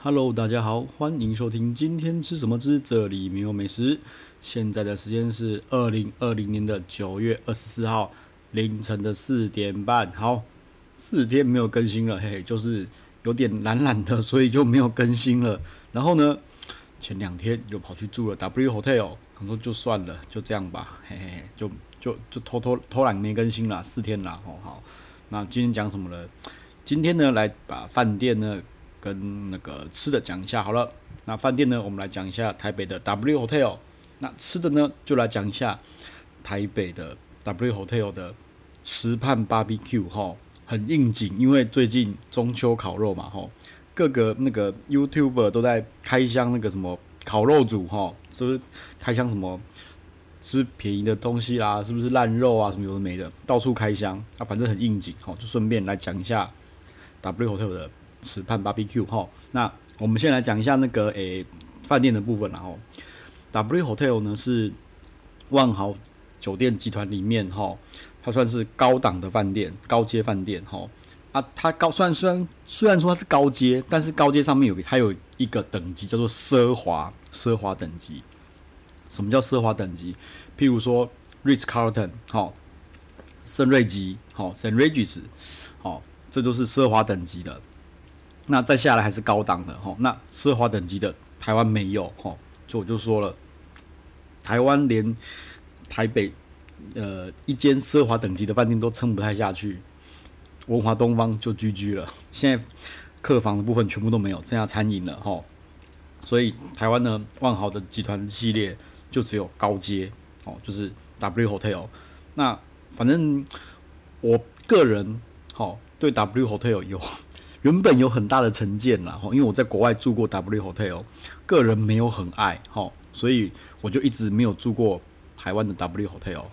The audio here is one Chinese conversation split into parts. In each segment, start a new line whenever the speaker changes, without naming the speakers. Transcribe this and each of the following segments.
Hello，大家好，欢迎收听今天吃什么之这里没有美食。现在的时间是二零二零年的九月二十四号凌晨的四点半。好，四天没有更新了，嘿嘿，就是有点懒懒的，所以就没有更新了。然后呢，前两天又跑去住了 W Hotel，他说就算了，就这样吧，嘿嘿，就就就偷偷偷懒没更新了，四天了，哦好。那今天讲什么呢？今天呢，来把饭店呢。跟那个吃的讲一下好了，那饭店呢，我们来讲一下台北的 W Hotel。那吃的呢，就来讲一下台北的 W Hotel 的池畔 BBQ 哈，很应景，因为最近中秋烤肉嘛哈，各个那个 YouTuber 都在开箱那个什么烤肉组哈，是不是开箱什么？是不是便宜的东西啦？是不是烂肉啊？什么有的没的，到处开箱啊，反正很应景哈，就顺便来讲一下 W Hotel 的。池畔 BBQ 哈，那我们先来讲一下那个诶饭店的部分然后 W Hotel 呢是万豪酒店集团里面哈，它算是高档的饭店，高阶饭店哈啊，它高虽然虽然虽然说它是高阶，但是高阶上面有还有一个等级叫做奢华奢华等级。什么叫奢华等级？譬如说 Rich Carlton 好，圣瑞吉好，St. Regis 好，这都是奢华等级的。那再下来还是高档的哈，那奢华等级的台湾没有哈，就我就说了，台湾连台北呃一间奢华等级的饭店都撑不太下去，文华东方就 GG 了，现在客房的部分全部都没有，剩下餐饮了哈，所以台湾呢万豪的集团系列就只有高阶哦，就是 W Hotel，那反正我个人好对 W Hotel 有。原本有很大的成见啦，因为我在国外住过 W Hotel，个人没有很爱，所以我就一直没有住过台湾的 W Hotel，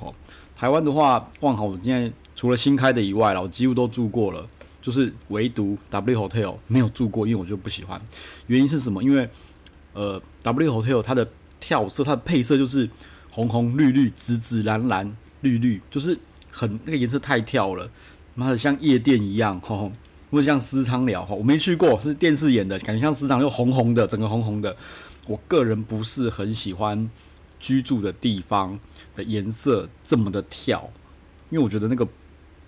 台湾的话，万豪我现在除了新开的以外啦，我几乎都住过了，就是唯独 W Hotel 没有住过，因为我就不喜欢。原因是什么？因为呃 W Hotel 它的跳色，它的配色就是红红绿绿、紫紫蓝蓝、绿绿，就是很那个颜色太跳了，妈的像夜店一样，吼。不像私仓寮哈，我没去过，是电视演的，感觉像私仓又红红的，整个红红的。我个人不是很喜欢居住的地方的颜色这么的跳，因为我觉得那个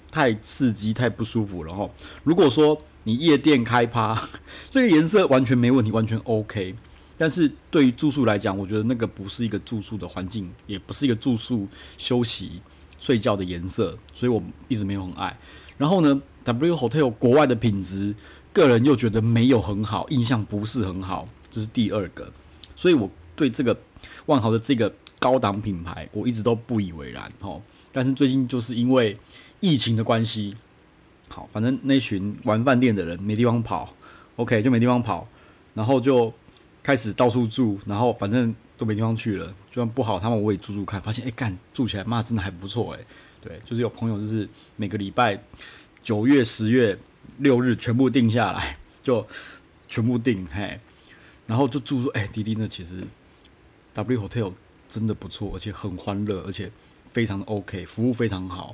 太刺激、太不舒服了哈。如果说你夜店开趴，这个颜色完全没问题，完全 OK。但是对于住宿来讲，我觉得那个不是一个住宿的环境，也不是一个住宿休息睡觉的颜色，所以我一直没有很爱。然后呢，W Hotel 国外的品质，个人又觉得没有很好，印象不是很好，这是第二个，所以我对这个万豪的这个高档品牌，我一直都不以为然哦。但是最近就是因为疫情的关系，好，反正那群玩饭店的人没地方跑，OK 就没地方跑，然后就开始到处住，然后反正都没地方去了，就算不好，他们我也住住看，发现哎干住起来妈真的还不错诶。对，就是有朋友就是每个礼拜。九月、十月六日全部定下来，就全部定嘿，然后就住宿。哎、滴滴那其实 W Hotel 真的不错，而且很欢乐，而且非常的 OK，服务非常好。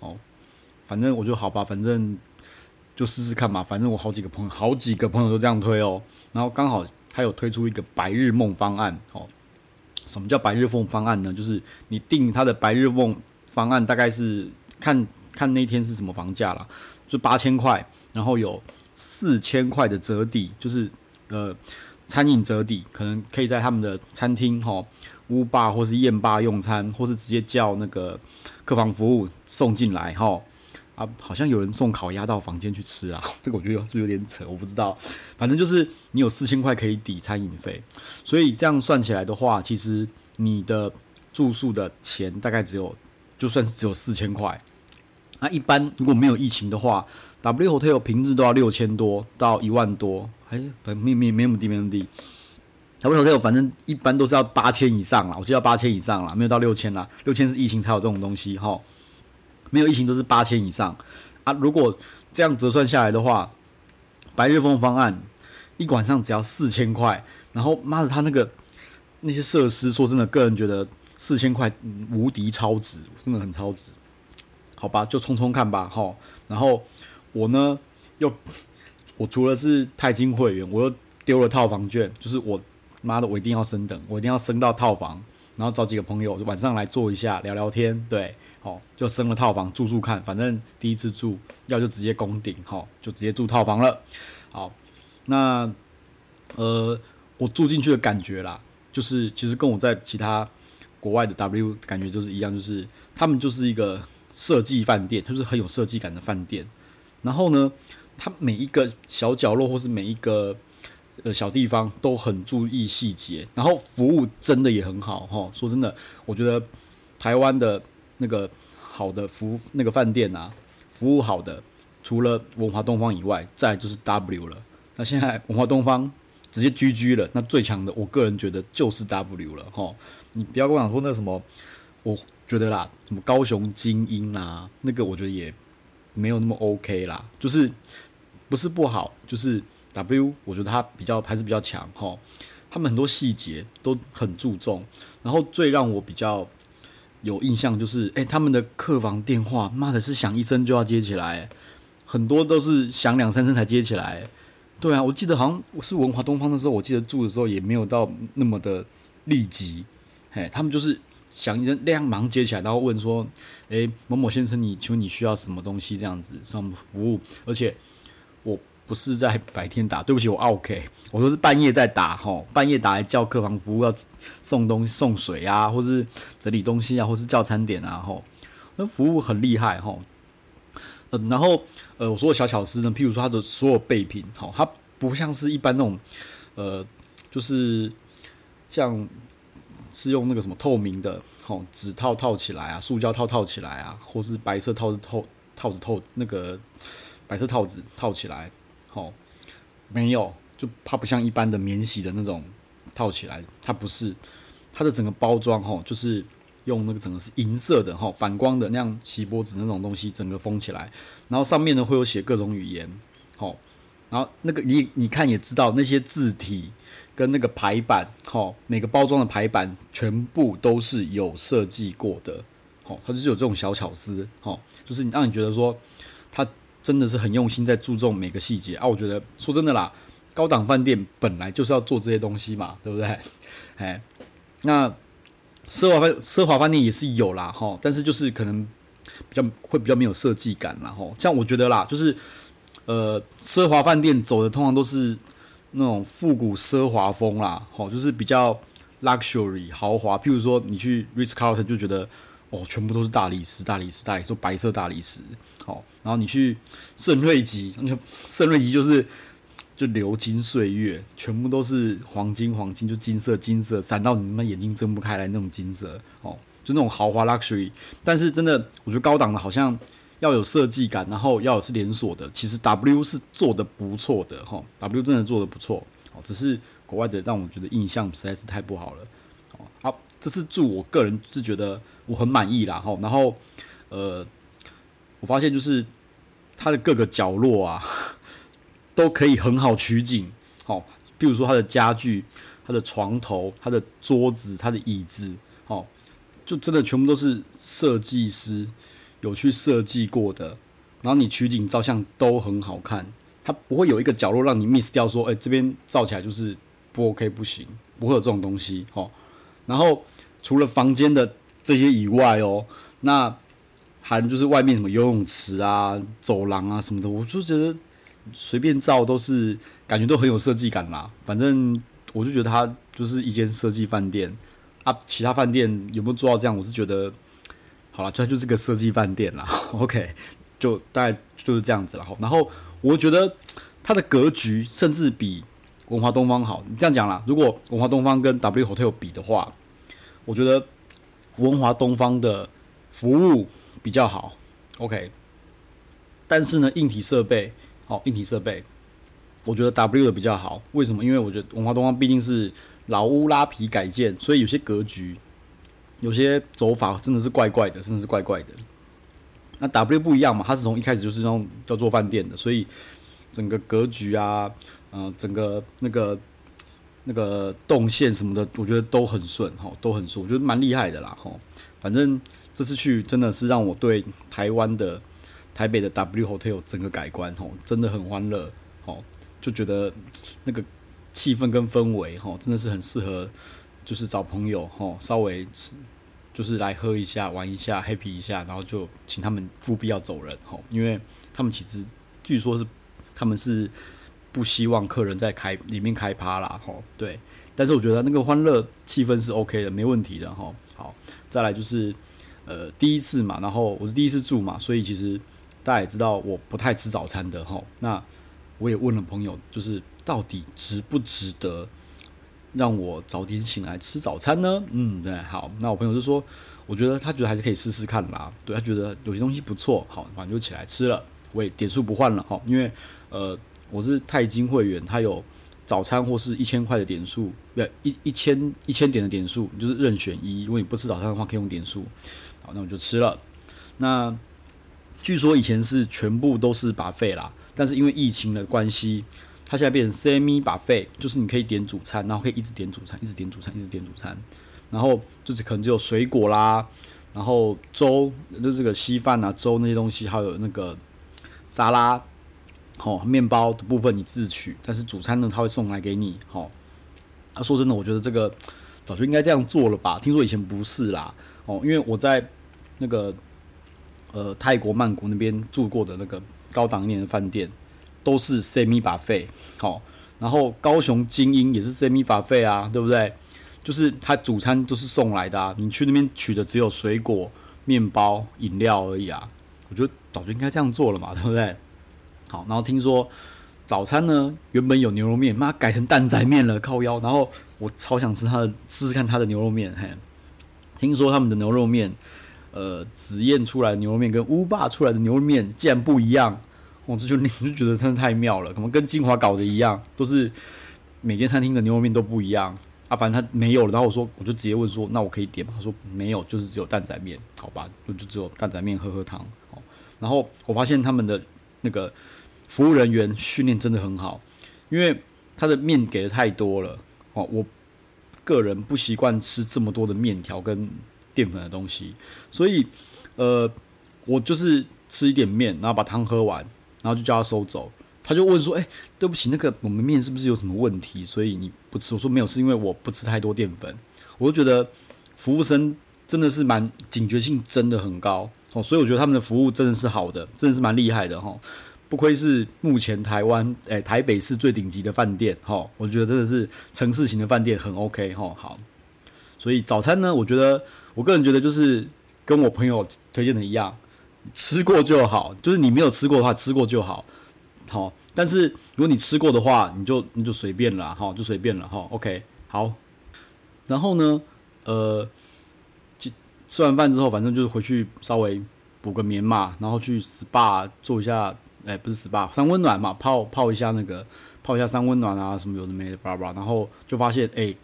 哦，反正我就好吧，反正就试试看嘛。反正我好几个朋友，好几个朋友都这样推哦。然后刚好他有推出一个白日梦方案哦。什么叫白日梦方案呢？就是你定他的白日梦方案，大概是看。看那天是什么房价啦，就八千块，然后有四千块的折抵，就是呃餐饮折抵，可能可以在他们的餐厅吼屋吧或是宴吧用餐，或是直接叫那个客房服务送进来吼好像有人送烤鸭到房间去吃啊，这个我觉得是不是有点扯？我不知道，反正就是你有四千块可以抵餐饮费，所以这样算起来的话，其实你的住宿的钱大概只有就算是只有四千块。那一般如果没有疫情的话，W Hotel 平日都要六千多到一万多，哎，没没没没那么低，没那么低。W Hotel 反正一般都是要八千以上啦，我记得要八千以上啦，没有到六千啦，六千是疫情才有这种东西哈，没有疫情都是八千以上啊。如果这样折算下来的话，白日梦方案一晚上只要四千块，然后妈的他那个那些设施，说真的，个人觉得四千块无敌超值，真的很超值。好吧，就冲冲看吧，齁。然后我呢，又我除了是钛金会员，我又丢了套房券，就是我妈的，我一定要升等，我一定要升到套房，然后找几个朋友晚上来坐一下聊聊天，对，好，就升了套房住住看，反正第一次住要就直接攻顶，好，就直接住套房了，好，那呃，我住进去的感觉啦，就是其实跟我在其他国外的 W 感觉就是一样，就是他们就是一个设计饭店，就是很有设计感的饭店，然后呢，它每一个小角落或是每一个呃小地方都很注意细节，然后服务真的也很好哈。说真的，我觉得台湾的那个好的服务那个饭店啊，服务好的，除了文华东方以外，再就是 W 了。那现在文华东方直接 GG 了，那最强的，我个人觉得就是 W 了哈。你不要跟我讲说那什么，我觉得啦，什么高雄精英啦，那个我觉得也没有那么 OK 啦，就是不是不好，就是 W，我觉得它比较还是比较强哈。他们很多细节都很注重，然后最让我比较有印象就是，诶、他们的客房电话，妈的是响一声就要接起来，很多都是响两三声才接起来。对啊，我记得好像我是文华东方的时候，我记得住的时候也没有到那么的立即，诶，他们就是。响一声亮，忙接起来，然后问说：“诶，某某先生，你请问你需要什么东西？这样子上服务，而且不是在白天打，对不起，我 OK，我都是半夜在打，吼，半夜打来叫客房服务要送东西、送水啊，或是整理东西啊，或是叫餐点啊，吼，那服务很厉害，吼，嗯、然后呃，我说的小巧思呢，譬如说它的所有备品，吼，它不像是一般那种，呃，就是像。是用那个什么透明的，吼纸套套起来啊，塑胶套套起来啊，或是白色套子套套子套那个白色套子套起来，吼没有，就它不像一般的免洗的那种套起来，它不是，它的整个包装吼就是用那个整个是银色的吼反光的那样锡箔纸那种东西整个封起来，然后上面呢会有写各种语言，吼，然后那个你你看也知道那些字体。跟那个排版，吼，每个包装的排版全部都是有设计过的，吼，它就是有这种小巧思，吼，就是让你觉得说，它真的是很用心在注重每个细节啊。我觉得说真的啦，高档饭店本来就是要做这些东西嘛，对不对？哎，那奢华饭奢华饭店也是有啦，吼，但是就是可能比较会比较没有设计感啦，吼，像我觉得啦，就是呃，奢华饭店走的通常都是。那种复古奢华风啦，好，就是比较 luxury 豪华。譬如说，你去 Ritz Carlton 就觉得，哦，全部都是大理石，大理石，大理石，白色大理石，好。然后你去圣瑞吉，圣瑞吉就是就流金岁月，全部都是黄金，黄金就金色，金色闪到你们眼睛睁不开来那种金色，哦，就那种豪华 luxury。但是真的，我觉得高档的好像。要有设计感，然后要有是连锁的。其实 W 是做的不错的哈，W 真的做的不错哦。只是国外的让我觉得印象实在是太不好了。好，这是住我个人是觉得我很满意啦哈。然后呃，我发现就是它的各个角落啊，都可以很好取景。好，比如说它的家具、它的床头、它的桌子、它的椅子，哦，就真的全部都是设计师。有去设计过的，然后你取景照相都很好看，它不会有一个角落让你 miss 掉，说，哎，这边照起来就是不 OK 不行，不会有这种东西，吼。然后除了房间的这些以外哦，那还就是外面什么游泳池啊、走廊啊什么的，我就觉得随便照都是感觉都很有设计感啦。反正我就觉得它就是一间设计饭店啊，其他饭店有没有做到这样，我是觉得。好了，这就是个设计饭店啦。OK，就大概就是这样子了。然后我觉得它的格局甚至比文华东方好。你这样讲啦，如果文华东方跟 W Hotel 比的话，我觉得文华东方的服务比较好。OK，但是呢，硬体设备，好，硬体设备，我觉得 W 的比较好。为什么？因为我觉得文华东方毕竟是老屋拉皮改建，所以有些格局。有些走法真的是怪怪的，真的是怪怪的。那 W 不一样嘛，它是从一开始就是那种叫做饭店的，所以整个格局啊，呃，整个那个那个动线什么的，我觉得都很顺哈，都很顺，我觉得蛮厉害的啦哈。反正这次去真的是让我对台湾的台北的 W Hotel 整个改观哈，真的很欢乐，哦，就觉得那个气氛跟氛围吼，真的是很适合，就是找朋友吼，稍微，就是来喝一下、玩一下、happy 一下，然后就请他们务必要走人吼，因为他们其实据说是他们是不希望客人在开里面开趴啦吼，对，但是我觉得那个欢乐气氛是 OK 的，没问题的吼。好，再来就是呃第一次嘛，然后我是第一次住嘛，所以其实大家也知道我不太吃早餐的吼，那我也问了朋友，就是。到底值不值得让我早点醒来吃早餐呢？嗯，对，好，那我朋友就说，我觉得他觉得还是可以试试看啦。对，他觉得有些东西不错，好，反正就起来吃了。我也点数不换了哈，因为呃我是钛金会员，他有早餐或是一千块的点数，不一一千一千点的点数，就是任选一。如果你不吃早餐的话，可以用点数。好，那我就吃了。那据说以前是全部都是把费啦，但是因为疫情的关系。它现在变成 semi 把费就是你可以点主餐，然后可以一直点主餐，一直点主餐，一直点主餐，然后就是可能只有水果啦，然后粥，就这个稀饭啊、粥那些东西，还有那个沙拉，哦，面包的部分你自取，但是主餐呢，他会送来给你，好、哦。啊，说真的，我觉得这个早就应该这样做了吧？听说以前不是啦，哦，因为我在那个呃泰国曼谷那边住过的那个高档一点的饭店。都是 semi buffet，好，然后高雄精英也是 semi buffet 啊，对不对？就是他主餐都是送来的啊，你去那边取的只有水果、面包、饮料而已啊。我觉得早就应该这样做了嘛，对不对？好，然后听说早餐呢，原本有牛肉面，妈改成蛋仔面了，靠腰。然后我超想吃他的，试试看他的牛肉面。嘿，听说他们的牛肉面，呃，紫燕出来的牛肉面跟乌霸出来的牛肉面竟然不一样。我这就你 就觉得真的太妙了，可能跟金华搞的一样，都是每间餐厅的牛肉面都不一样啊。反正他没有了，然后我说我就直接问说，那我可以点吗？他说没有，就是只有蛋仔面，好吧，就就只有蛋仔面，喝喝汤。好，然后我发现他们的那个服务人员训练真的很好，因为他的面给的太多了哦。我个人不习惯吃这么多的面条跟淀粉的东西，所以呃，我就是吃一点面，然后把汤喝完。然后就叫他收走，他就问说：“哎，对不起，那个我们面是不是有什么问题？所以你不吃？”我说：“没有，是因为我不吃太多淀粉。”我就觉得服务生真的是蛮警觉性，真的很高哦。所以我觉得他们的服务真的是好的，真的是蛮厉害的哈。不愧是目前台湾诶台北市最顶级的饭店哈。我觉得真的是城市型的饭店很 OK 哈。好，所以早餐呢，我觉得我个人觉得就是跟我朋友推荐的一样。吃过就好，就是你没有吃过的话，吃过就好，好。但是如果你吃过的话，你就你就随便了，哈，就随便了，哈。OK，好。然后呢，呃，吃完饭之后，反正就是回去稍微补个眠嘛，然后去 SPA 做一下，哎，不是 SPA，三温暖嘛，泡泡一下那个，泡一下三温暖啊，什么有的没的，巴拉巴拉。然后就发现，哎，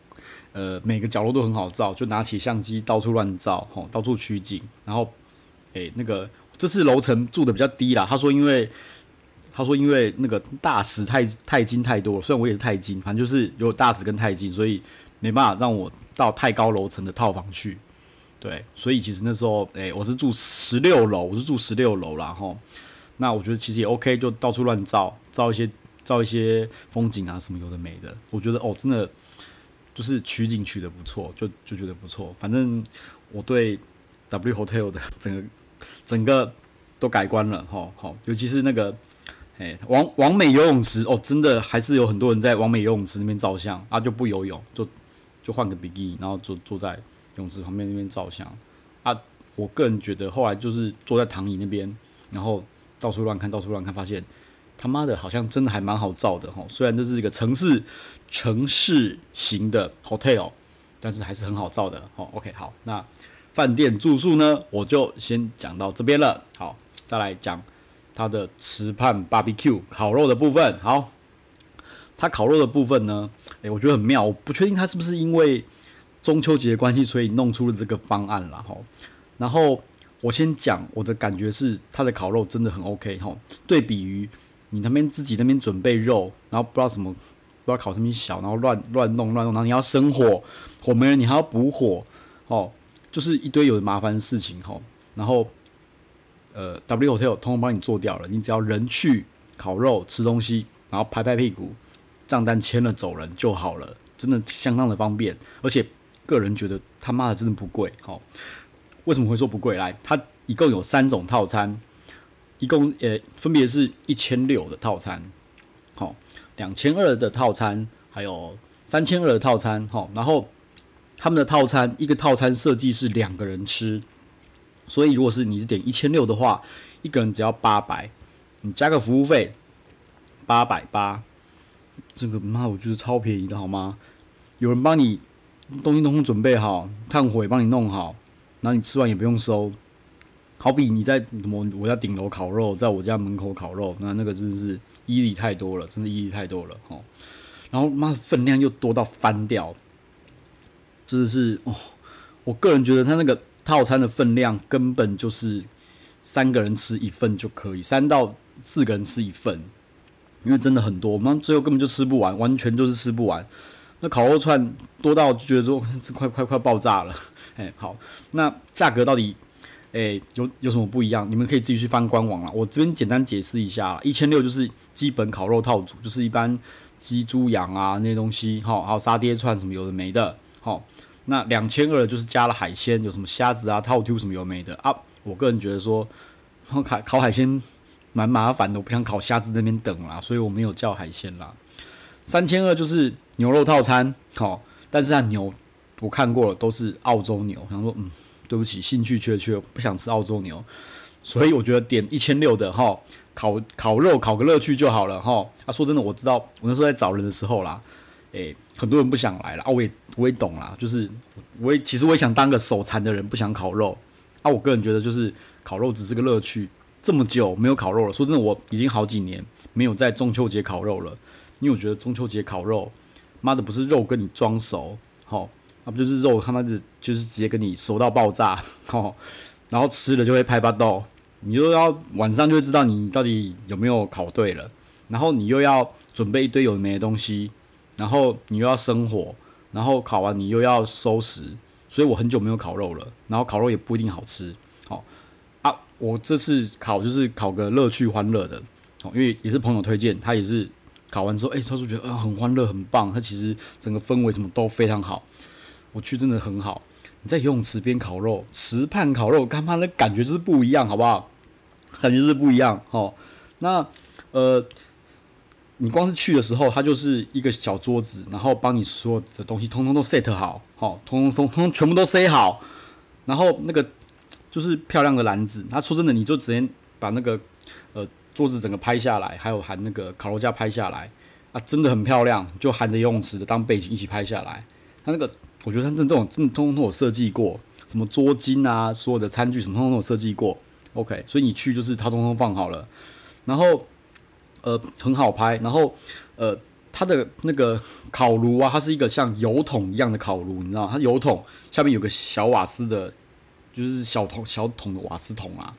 呃，每个角落都很好照，就拿起相机到处乱照，吼，到处取景，然后，哎，那个。这次楼层住的比较低啦，他说因为他说因为那个大石太太金太多了，虽然我也是钛金，反正就是有大石跟钛金，所以没办法让我到太高楼层的套房去。对，所以其实那时候，诶，我是住十六楼，我是住十六楼啦吼。那我觉得其实也 OK，就到处乱照，照一些照一些风景啊什么有的没的。我觉得哦，真的就是取景取得不错，就就觉得不错。反正我对 W Hotel 的整个。整个都改观了，吼，好，尤其是那个，哎，王王美游泳池哦，真的还是有很多人在王美游泳池那边照相啊，就不游泳，就就换个比基尼，然后坐坐在泳池旁边那边照相啊。我个人觉得后来就是坐在躺椅那边，然后到处乱看，到处乱看，发现他妈的好像真的还蛮好照的，吼。虽然这是一个城市城市型的 hotel，但是还是很好照的，吼。OK，好，那。饭店住宿呢，我就先讲到这边了。好，再来讲它的池畔 barbecue 烤肉的部分。好，它烤肉的部分呢，诶，我觉得很妙。我不确定它是不是因为中秋节的关系，所以弄出了这个方案了。哈，然后我先讲我的感觉是，它的烤肉真的很 OK。哈，对比于你那边自己那边准备肉，然后不知道什么，不知道烤什么小，然后乱乱弄乱弄，然后你要生火，火没了你还要补火，哦。就是一堆有麻烦的事情吼，然后呃，W Hotel 通通帮你做掉了，你只要人去烤肉吃东西，然后拍拍屁股，账单签了走人就好了，真的相当的方便，而且个人觉得他妈的真的不贵。好，为什么会说不贵？来，它一共有三种套餐，一共呃分别是一千六的套餐，好，两千二的套餐，还有三千二的套餐。好，然后他们的套餐一个套餐设计是两个人吃，所以如果是你是点一千六的话，一个人只要八百，你加个服务费八百八。这个妈，我觉得超便宜的，好吗？有人帮你东西通通准备好，炭火也帮你弄好，然后你吃完也不用收。好比你在什么我家顶楼烤肉，在我家门口烤肉，那那个真的是伊利太多了，真的伊利太多了哦。然后妈分量又多到翻掉，真的是哦。我个人觉得他那个套餐的分量根本就是三个人吃一份就可以，三到四个人吃一份。因为真的很多，我们最后根本就吃不完，完全就是吃不完。那烤肉串多到就觉得说这快快快爆炸了。哎，好，那价格到底哎有有什么不一样？你们可以自己去翻官网了。我这边简单解释一下，一千六就是基本烤肉套组，就是一般鸡、猪、羊啊那些东西，好，还有沙爹串什么有的没的。好，那两千二就是加了海鲜，有什么虾子啊、套 Q 什么有没的啊。我个人觉得说，烤烤海鲜。蛮麻烦的，我不想烤虾子那边等啦，所以我没有叫海鲜啦。三千二就是牛肉套餐，好，但是它牛我看过了，都是澳洲牛。想说，嗯，对不起，兴趣缺缺，不想吃澳洲牛，所以我觉得点一千六的哈，烤烤肉烤个乐趣就好了哈。啊，说真的，我知道我那时候在找人的时候啦，诶，很多人不想来了啊，我也我也懂啦，就是我也其实我也想当个手残的人，不想烤肉啊。我个人觉得就是烤肉只是个乐趣。这么久没有烤肉了，说真的，我已经好几年没有在中秋节烤肉了。因为我觉得中秋节烤肉，妈的不是肉跟你装熟，好，不就是肉他妈的就是直接跟你熟到爆炸，哦，然后吃了就会拍巴豆，你又要晚上就会知道你到底有没有烤对了，然后你又要准备一堆有没的东西，然后你又要生火，然后烤完你又要收拾，所以我很久没有烤肉了，然后烤肉也不一定好吃，好。我这次烤就是烤个乐趣欢乐的，哦，因为也是朋友推荐，他也是烤完之后，诶，他说觉得啊很欢乐很棒，他其实整个氛围什么都非常好，我去真的很好。你在游泳池边烤肉，池畔烤肉，干嘛的感觉就是不一样，好不好？感觉是不一样，哦。那呃，你光是去的时候，他就是一个小桌子，然后帮你所有的东西通通都 set 好，好，通通通通全部都塞好，然后那个。就是漂亮的篮子，他说真的，你就直接把那个呃桌子整个拍下来，还有含那个烤肉架拍下来啊，真的很漂亮，就含着游泳池的当背景一起拍下来。他那个我觉得他这种真的通通都有设计过，什么桌巾啊，所有的餐具什么通通都有设计过。OK，所以你去就是他通通放好了，然后呃很好拍，然后呃它的那个烤炉啊，它是一个像油桶一样的烤炉，你知道？它油桶下面有个小瓦斯的。就是小桶小桶的瓦斯桶啊，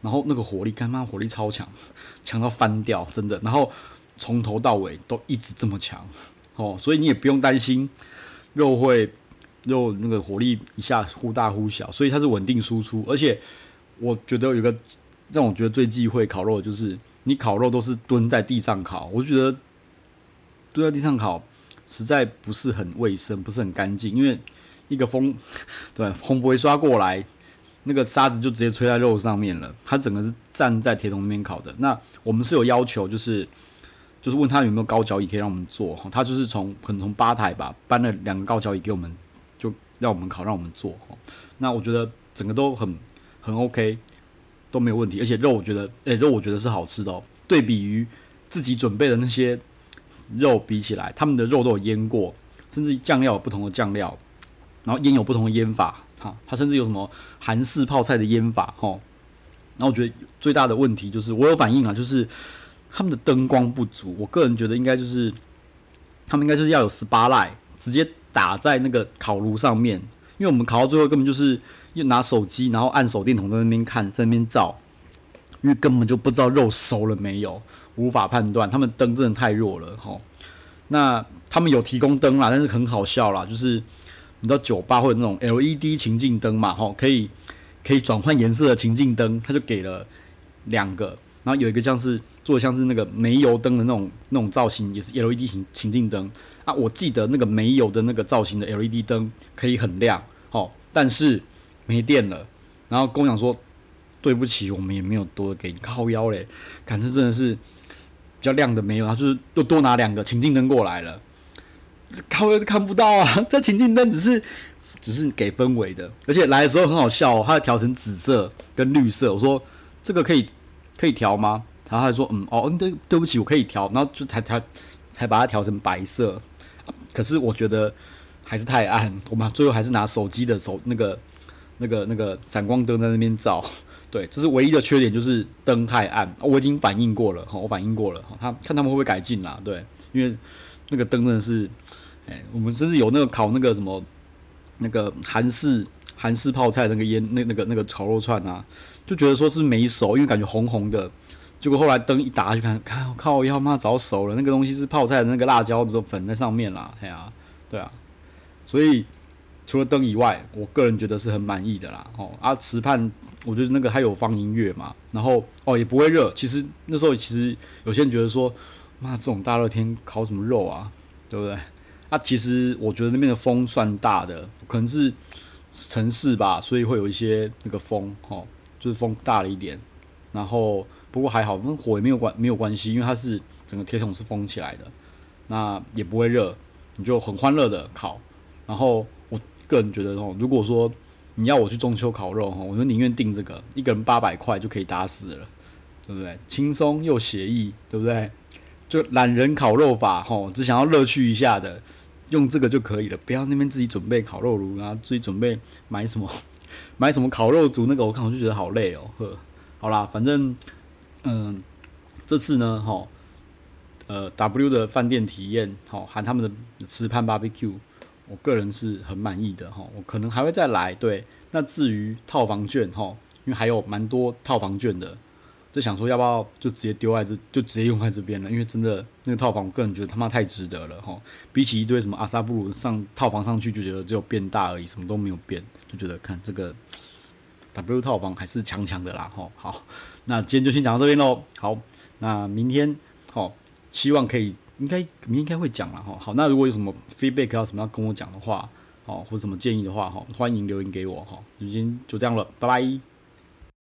然后那个火力，干妈火力超强，强到翻掉，真的。然后从头到尾都一直这么强，哦，所以你也不用担心肉会肉那个火力一下忽大忽小，所以它是稳定输出。而且我觉得有个让我觉得最忌讳烤肉就是你烤肉都是蹲在地上烤，我觉得蹲在地上烤实在不是很卫生，不是很干净，因为一个风 对风不会刷过来。那个沙子就直接吹在肉上面了，它整个是站在铁桶那边烤的。那我们是有要求，就是就是问他有没有高脚椅可以让我们坐，他就是从可能从吧台吧搬了两个高脚椅给我们，让我们烤，让我们坐。那我觉得整个都很很 OK，都没有问题。而且肉我觉得，诶、肉我觉得是好吃的哦。对比于自己准备的那些肉比起来，他们的肉都有腌过，甚至酱料有不同的酱料，然后腌有不同的腌法。哈，它甚至有什么韩式泡菜的腌法，吼。那我觉得最大的问题就是我有反应啊，就是他们的灯光不足。我个人觉得应该就是他们应该就是要有 spotlight 直接打在那个烤炉上面，因为我们烤到最后根本就是又拿手机，然后按手电筒在那边看，在那边照，因为根本就不知道肉熟了没有，无法判断。他们灯真的太弱了，吼。那他们有提供灯啦，但是很好笑啦，就是。你知道酒吧会有那种 LED 情境灯嘛？吼，可以可以转换颜色的情境灯，他就给了两个。然后有一个像是做像是那个煤油灯的那种那种造型，也是 LED 情情境灯啊。我记得那个煤油的那个造型的 LED 灯可以很亮，哦，但是没电了。然后工厂说对不起，我们也没有多给你靠腰嘞，感觉真的是比较亮的没有，他就是又多拿两个情境灯过来了，靠腰是看不到啊，这情境灯只是。只是给氛围的，而且来的时候很好笑哦，他调成紫色跟绿色。我说这个可以可以调吗？然后他说嗯哦，对对不起，我可以调。然后就才才才把它调成白色。可是我觉得还是太暗，我们最后还是拿手机的手那个那个那个闪光灯在那边照。对，这是唯一的缺点，就是灯太暗。我已经反映过了，我反映过了。他看他们会不会改进啦？对，因为那个灯真的是，哎，我们甚至有那个烤那个什么。那个韩式韩式泡菜那个腌那那个那个炒肉串啊，就觉得说是没熟，因为感觉红红的。结果后来灯一打，就看看我靠，要妈早熟了。那个东西是泡菜的那个辣椒的粉在上面啦，哎呀、啊，对啊。所以除了灯以外，我个人觉得是很满意的啦。哦啊，池畔我觉得那个还有放音乐嘛，然后哦也不会热。其实那时候其实有些人觉得说，妈这种大热天烤什么肉啊，对不对？啊、其实我觉得那边的风算大的，可能是城市吧，所以会有一些那个风，吼，就是风大了一点。然后不过还好，跟火也没有关没有关系，因为它是整个铁桶是封起来的，那也不会热，你就很欢乐的烤。然后我个人觉得，吼，如果说你要我去中秋烤肉，吼，我就宁愿订这个，一个人八百块就可以打死了，对不对？轻松又写意，对不对？就懒人烤肉法，吼，只想要乐趣一下的。用这个就可以了，不要那边自己准备烤肉炉啊，自己准备买什么买什么烤肉煮，那个我看我就觉得好累哦。呵，好啦，反正嗯、这次呢，哈，呃，W 的饭店体验，哈，含他们的池畔 BBQ，我个人是很满意的哈，我可能还会再来。对，那至于套房券，哈，因为还有蛮多套房券的。就想说要不要就直接丢在这，就直接用在这边了，因为真的那个套房，我个人觉得他妈太值得了哈。比起一堆什么阿萨布鲁上套房上去，就觉得只有变大而已，什么都没有变，就觉得看这个 W 套房还是强强的啦哈。好，那今天就先讲到这边喽。好，那明天好，希望可以应该明天应该会讲了哈。好，那如果有什么 feedback 要什么要跟我讲的话，好或者什么建议的话哈，欢迎留言给我哈。今天就这样了，拜拜。